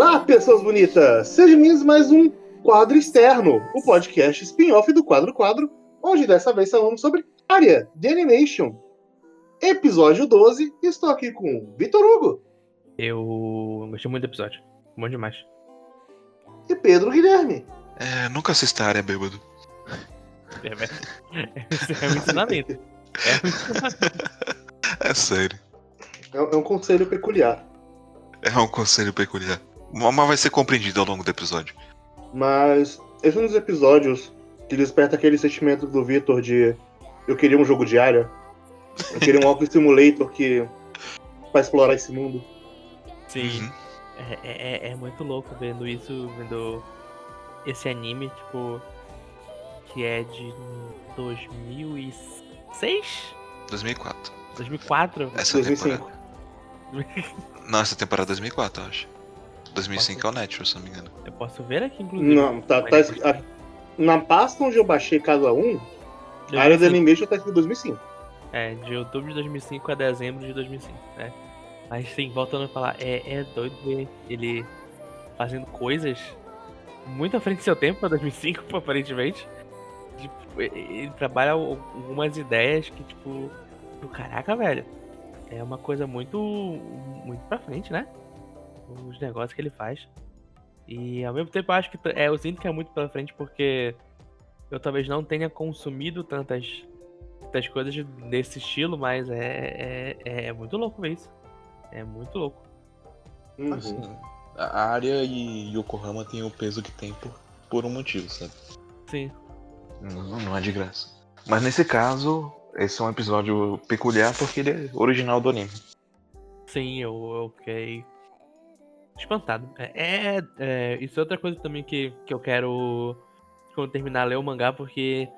Olá, pessoas bonitas! Sejam bem-vindos mais um Quadro Externo, o podcast spin-off do Quadro Quadro, onde dessa vez falamos sobre área de animation. Episódio 12, estou aqui com Vitor Hugo Eu gostei muito do episódio. Bom demais. e Pedro Guilherme. É, nunca assista a área bêbado. É, é, é um ensinamento. É um ensinamento. É sério. É é um conselho peculiar. É um conselho peculiar. Mas vai ser compreendido ao longo do episódio. Mas esse é um dos episódios que desperta aquele sentimento do Vitor de eu queria um jogo de área. Eu queria um Walking Simulator que. pra explorar esse mundo. Sim. Uhum. É, é- é muito louco vendo isso, vendo esse anime, tipo, que é de 2006? 2004. 2004? Essa 2005. temporada. Não, essa temporada é 2004, eu acho. 2005 é o Natural, se não me engano. Eu posso ver aqui, inclusive. Não, tá, tá escrito- a- Na pasta onde eu baixei cada um, a área de 2005. animation tá escrito 2005. É, de outubro de 2005 a dezembro de 2005, né? Mas sim, voltando a falar, é, é doido ver ele fazendo coisas muito à frente do seu tempo, pra 2005, aparentemente. Tipo, ele trabalha al- algumas ideias que, tipo, do caraca, velho, é uma coisa muito, muito pra frente, né? Os negócios que ele faz. E ao mesmo tempo eu acho que, é, eu sinto que é muito pra frente porque eu talvez não tenha consumido tantas das coisas desse estilo, mas é, é, é muito louco ver isso. É muito louco. Uhum. Assim, a área e Yokohama tem o peso que tem por, por um motivo, sabe? Sim. Não, não é de graça. Mas nesse caso, esse é um episódio peculiar porque ele é original do anime. Sim, eu, eu fiquei espantado. É, é, é, isso é outra coisa também que, que eu quero quando terminar ler o mangá, porque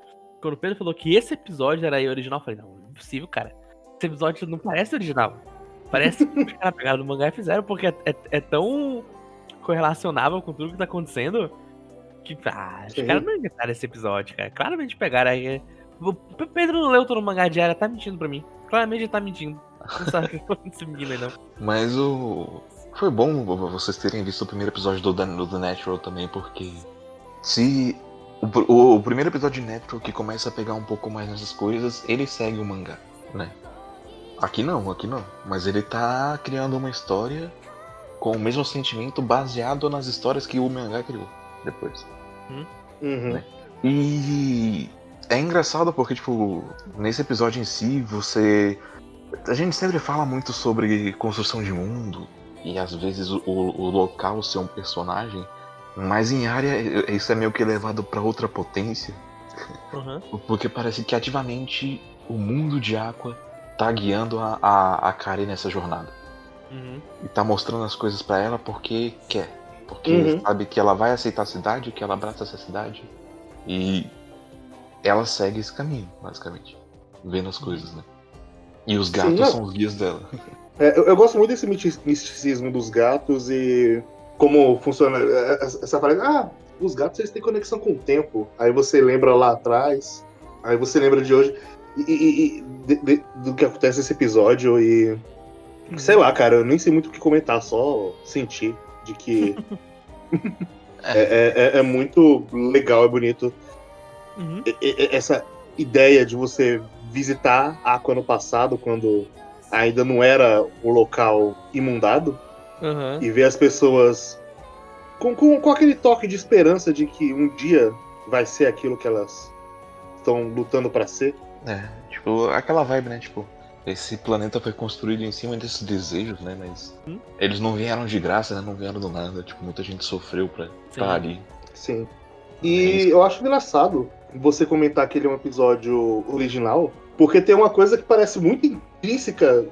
quando o Pedro falou que esse episódio era original, eu falei, não, não é possível, cara. Esse episódio não parece original. Parece que os caras pegaram no mangá e fizeram, porque é, é, é tão correlacionável com tudo que tá acontecendo que ah, os caras não inventaram esse episódio, cara. Claramente pegaram aí. O Pedro não leu todo o mangá diário, tá mentindo pra mim. Claramente ele tá mentindo. Não sabe o que aconteceu com esse menino aí, não. Mas o. Foi bom vocês terem visto o primeiro episódio do, do The Natural também, porque se. O, o- o primeiro episódio de Natural que começa a pegar um pouco mais nessas coisas, ele segue o mangá, né? Aqui não, aqui não. Mas ele tá criando uma história com o mesmo sentimento baseado nas histórias que o mangá criou depois. Uhum. E é engraçado porque, tipo, nesse episódio em si, você. A gente sempre fala muito sobre construção de mundo e às vezes o, o local ser um personagem, mas em área isso é meio que levado pra outra potência, Uhum. porque parece que ativamente o mundo de Aqua tá guiando a, a, a Kari nessa jornada. Uhum. E tá mostrando as coisas pra ela porque quer. Porque Uhum. sabe que ela vai aceitar a cidade, que ela abraça essa cidade. E ela segue esse caminho, basicamente. Vendo as coisas, né? E os gatos não. são os guias dela. É, eu, eu gosto muito desse misticismo dos gatos e como funciona é, essa parada. Ah, os gatos eles têm conexão com o tempo. Aí você lembra lá atrás, aí você lembra de hoje. E, e- e de- de- do que acontece nesse episódio e. Sei lá, cara, eu nem sei muito o que comentar, só sentir de que. é, é- é- é muito legal, é bonito Uhum. essa ideia de você visitar Aqua no passado, quando ainda não era o local imundado, Uhum. e ver as pessoas com, com, com aquele toque de esperança de que um dia vai ser aquilo que elas estão lutando pra ser. É, tipo, aquela vibe, né? Tipo, esse planeta foi construído em cima desses desejos, né? Mas Hum. eles não vieram de graça, né? Não vieram do nada. Tipo, muita gente sofreu pra estar ali. Sim. É E isso. eu acho engraçado você comentar que ele é um episódio original, porque tem uma coisa que parece muito intrínseca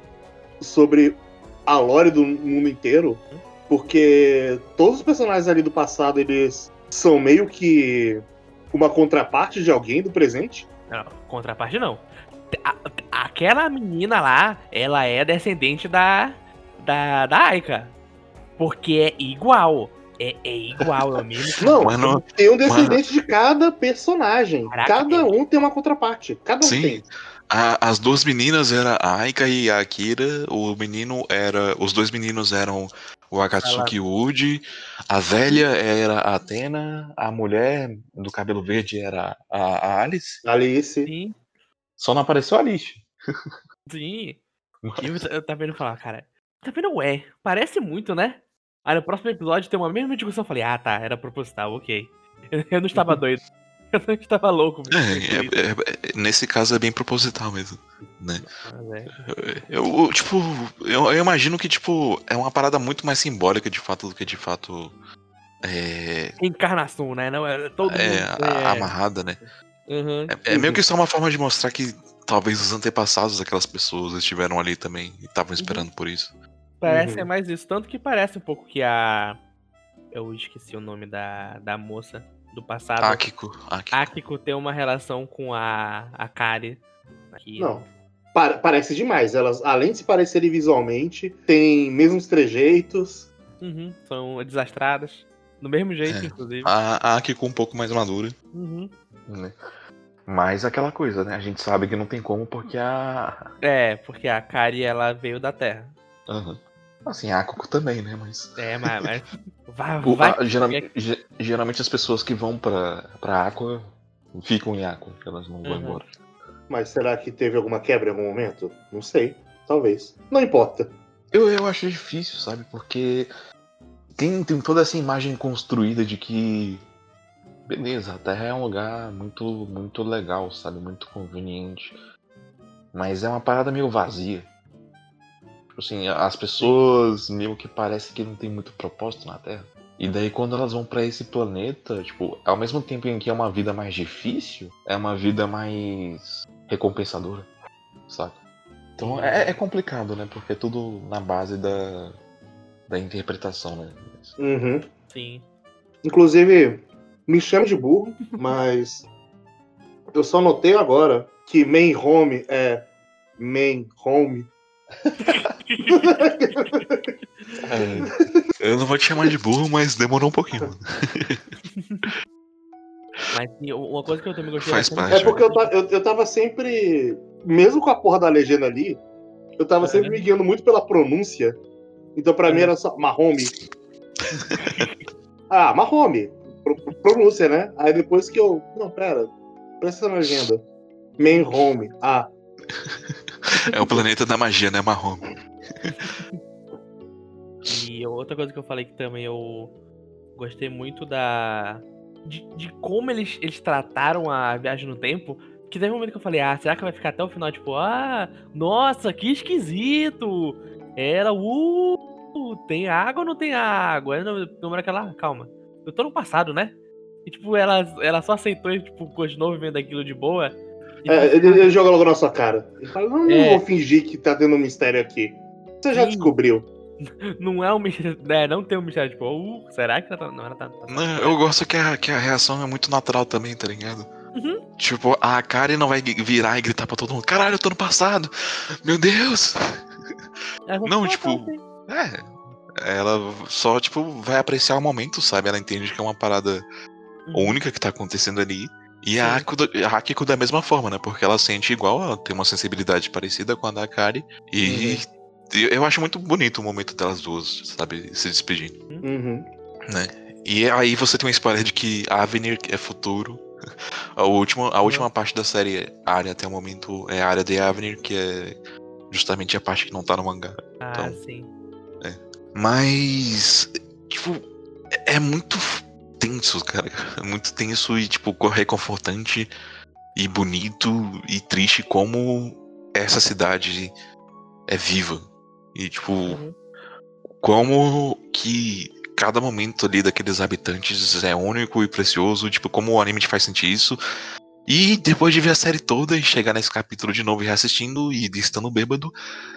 sobre a lore do mundo inteiro, porque todos os personagens ali do passado, eles são meio que uma contraparte de alguém do presente. Não, contraparte não. A- aquela menina lá, ela é descendente da. da. da Aika. Porque é igual. É, é igual, é o mesmo. Não, Mas não- tem um descendente de cada personagem. Caraca, cada é. um tem uma contraparte. Cada um Sim. tem. A- as duas meninas eram a Aika e a Akira. O menino era. Os dois meninos eram O Akatsuki Uji, a velha era a Atena, a mulher do cabelo verde era a, a Alice. Alice. Sim, Só não apareceu a Alice. sim. E eu, eu tava vendo falar, cara, tá vendo, ué, parece muito, né? Aí no próximo episódio tem uma mesma discussão, eu falei, ah tá, era proposital, ok. Eu, não estava doido. Eu não estava louco. É, é- é- é- nesse caso é bem proposital mesmo. Né? Mas é. Eu, eu, tipo, eu, eu imagino que, tipo, é uma parada muito mais simbólica de fato do que de fato. É, Encarnação, né? Não, é, todo é, mundo. a- amarrada, né? Uhum. É, é meio que só uma forma de mostrar que talvez os antepassados daquelas pessoas estiveram ali também e estavam esperando por isso. Parece Uhum. é mais isso. Tanto que parece um pouco que a. Eu esqueci o nome da, da moça do passado. Akiko, Akiko. Akiko tem uma relação com a, a Kari. Aqui. Não. Pa- parece demais. Elas, além de se parecerem visualmente, têm mesmos trejeitos. Uhum, são desastradas. Do mesmo jeito, É. inclusive. A, a Akiko um pouco mais madura. Uhum. Né? Mas aquela coisa, né? A gente sabe que não tem como porque a. É, porque a Kari ela veio da Terra. Aham. Assim, a também, né? Mas. É, mas. mas vai, O- vai. a- geralmente, ge- geralmente as pessoas que vão pra, pra Aqua ficam em Aqua, elas não vão Uhum. embora. Mas será que teve alguma quebra em algum momento? Não sei. Talvez. Não importa. Eu, eu acho difícil, sabe? Porque tem, tem toda essa imagem construída de que. Beleza, a Terra é um lugar muito, muito legal, sabe? Muito conveniente. Mas é uma parada meio vazia. Tipo assim, as pessoas meio que parece que não tem muito propósito na Terra. E daí quando elas vão pra esse planeta, tipo, ao mesmo tempo em que é uma vida mais difícil, é uma vida mais recompensadora, saca? Então é, é complicado, né? Porque é tudo na base da, da interpretação, né? Uhum. Sim. Inclusive, me chama de burro, mas eu só notei agora que main home é main home. É, eu não vou te chamar de burro, mas demorou um pouquinho. mano. Mas uma coisa que eu também gostei Faz parte. É porque eu, ta- eu, eu tava sempre. Mesmo com a porra da legenda ali, eu tava sempre me guiando muito pela pronúncia. Então pra mim era só Mahome. ah, Mahome. Pro- pro- Pronúncia, né? Aí depois que eu. Não, pera. Presta na legenda. Main home. Ah. É o planeta da magia, né, Marrom? E outra coisa que eu falei que também eu gostei muito da. De, de como eles, eles trataram a viagem no tempo. Que teve um momento que eu falei, ah, será que vai ficar até o final? Tipo, ah, nossa, que esquisito! Era, uh, tem água ou não tem água? Aí não, não era aquela, calma. Eu tô no passado, né? E tipo, ela, ela só aceitou e tipo, continuou vivendo aquilo de boa. É, ele, ele joga logo na sua cara. Ele fala: Não, não É. vou fingir que tá tendo um mistério aqui. Você já Sim. descobriu. Não é um mistério, né? Não tem um mistério, tipo, uh, será que ela tá. Não, ela tá. tá- Não, eu gosto que a, que a reação é muito natural também, tá ligado? Uhum. Tipo, a Kari não vai virar e gritar pra todo mundo: Caralho, eu tô no passado! Meu Deus! Não, "Ah, tá, tipo, ok." É. Ela só, tipo, vai apreciar o momento, sabe? Ela entende que é uma parada Uhum. única que tá acontecendo ali. E a. Akiko, da- a Akiko da mesma forma, né? Porque ela sente igual, ela tem uma sensibilidade parecida com a da Kari. E eu- eu acho muito bonito o momento delas duas, sabe? Se despedindo. Uhum. E aí você tem um spoiler de que Avenir é futuro. A última, a última parte da série, área até o momento, é a área de Avenir, que é justamente a parte que não tá no mangá. Ah, Então, sim. Mas, tipo, é é muito tenso, cara. É muito tenso e, tipo, reconfortante e bonito e triste como essa cidade é viva. E, tipo, Uhum. como que cada momento ali daqueles habitantes é único e precioso, tipo, como o anime te faz sentir isso. E depois de ver a série toda e chegar nesse capítulo de novo e reassistindo e estando bêbado,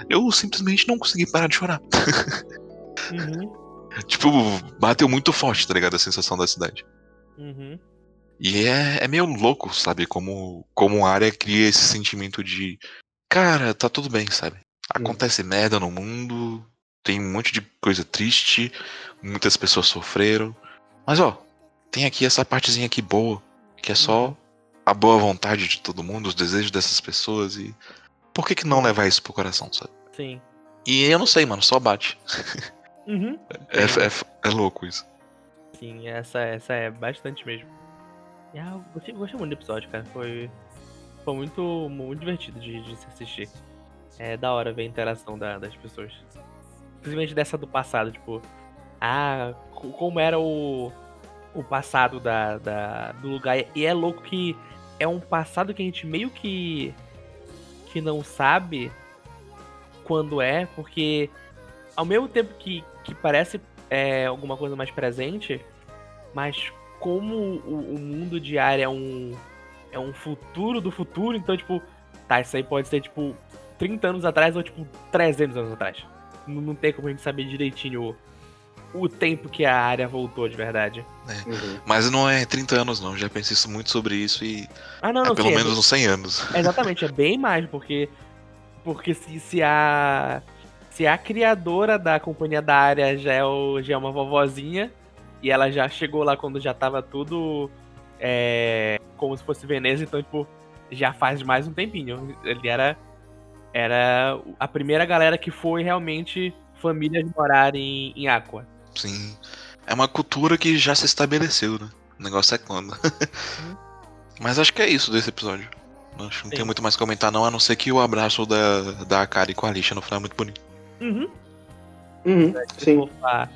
eu simplesmente não consegui parar de chorar. Uhum. Tipo, bateu muito forte, tá ligado? A sensação da cidade. Uhum. E é, é meio louco, sabe? Como, como a área cria esse sentimento de. Cara, tá tudo bem, sabe? Acontece merda no mundo, tem um monte de coisa triste, muitas pessoas sofreram. Mas ó, tem aqui essa partezinha aqui boa, que é só a boa vontade de todo mundo, os desejos dessas pessoas e. Por que, que não levar isso pro coração, sabe? Sim. E eu não sei, mano, só bate. Uhum. É, é, é louco isso. Sim, essa, essa é bastante mesmo. E, ah, eu gostei, gostei muito do episódio, cara. Foi, foi muito, muito divertido de, de se assistir. É da hora ver a interação da- das pessoas. Principalmente dessa do passado, tipo, ah, co- como era o, o passado da, da- do lugar. E é louco que é um passado que a gente meio que. que não sabe quando é, porque ao mesmo tempo que, que parece é, alguma coisa mais presente, mas como o, o mundo de área é um, é um futuro do futuro, então, tipo, tá, isso aí pode ser, tipo, 30 anos atrás ou, tipo, 300 anos atrás. Não, não tem como a gente saber direitinho o, o tempo que a área voltou de verdade. Uhum. Mas não é 30 anos, não. Já pensei isso- muito sobre isso e Ah, não, não, é pelo sim, é menos uns 100 anos. É, Exatamente, é bem mais, porque. Porque se, se a. Se a criadora da companhia da área já é, o, já é uma vovozinha, e ela já chegou lá quando já tava tudo. é, como se fosse Veneza, então, tipo, já faz mais um tempinho. Ele era. Era a primeira galera que foi realmente famílias morar em, em Aqua. Sim. É uma cultura que já se estabeleceu, né? O negócio é quando. Mas acho que é isso desse episódio. Acho que não Sim. tem muito mais a comentar, não, a não ser que o abraço da, da Akari com a Alicia no final é muito bonito. Uhum. Uhum. Sim. A,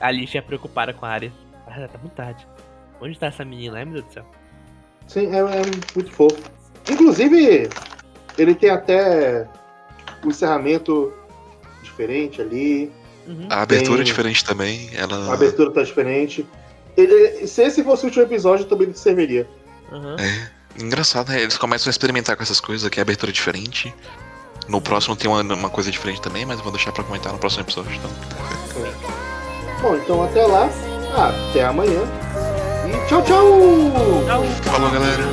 a Alicia é preocupada com a área. Ah, tá muito tarde. Onde tá essa menina? Ai, meu Deus do céu. Sim, é, é muito fofo. Inclusive, ele tem até um encerramento diferente ali. Uhum. A abertura Tem- é diferente também. Ela. A abertura tá diferente. Ele- se esse fosse o último episódio, também serviria. Uhum. É. Engraçado, né? Eles começam a experimentar com essas coisas, que a abertura é diferente. No próximo tem uma, uma coisa diferente também, mas eu vou deixar pra comentar no próximo episódio. Então. Bom, então até lá. Até amanhã. E tchau, tchau! Tchau. Falou, galera!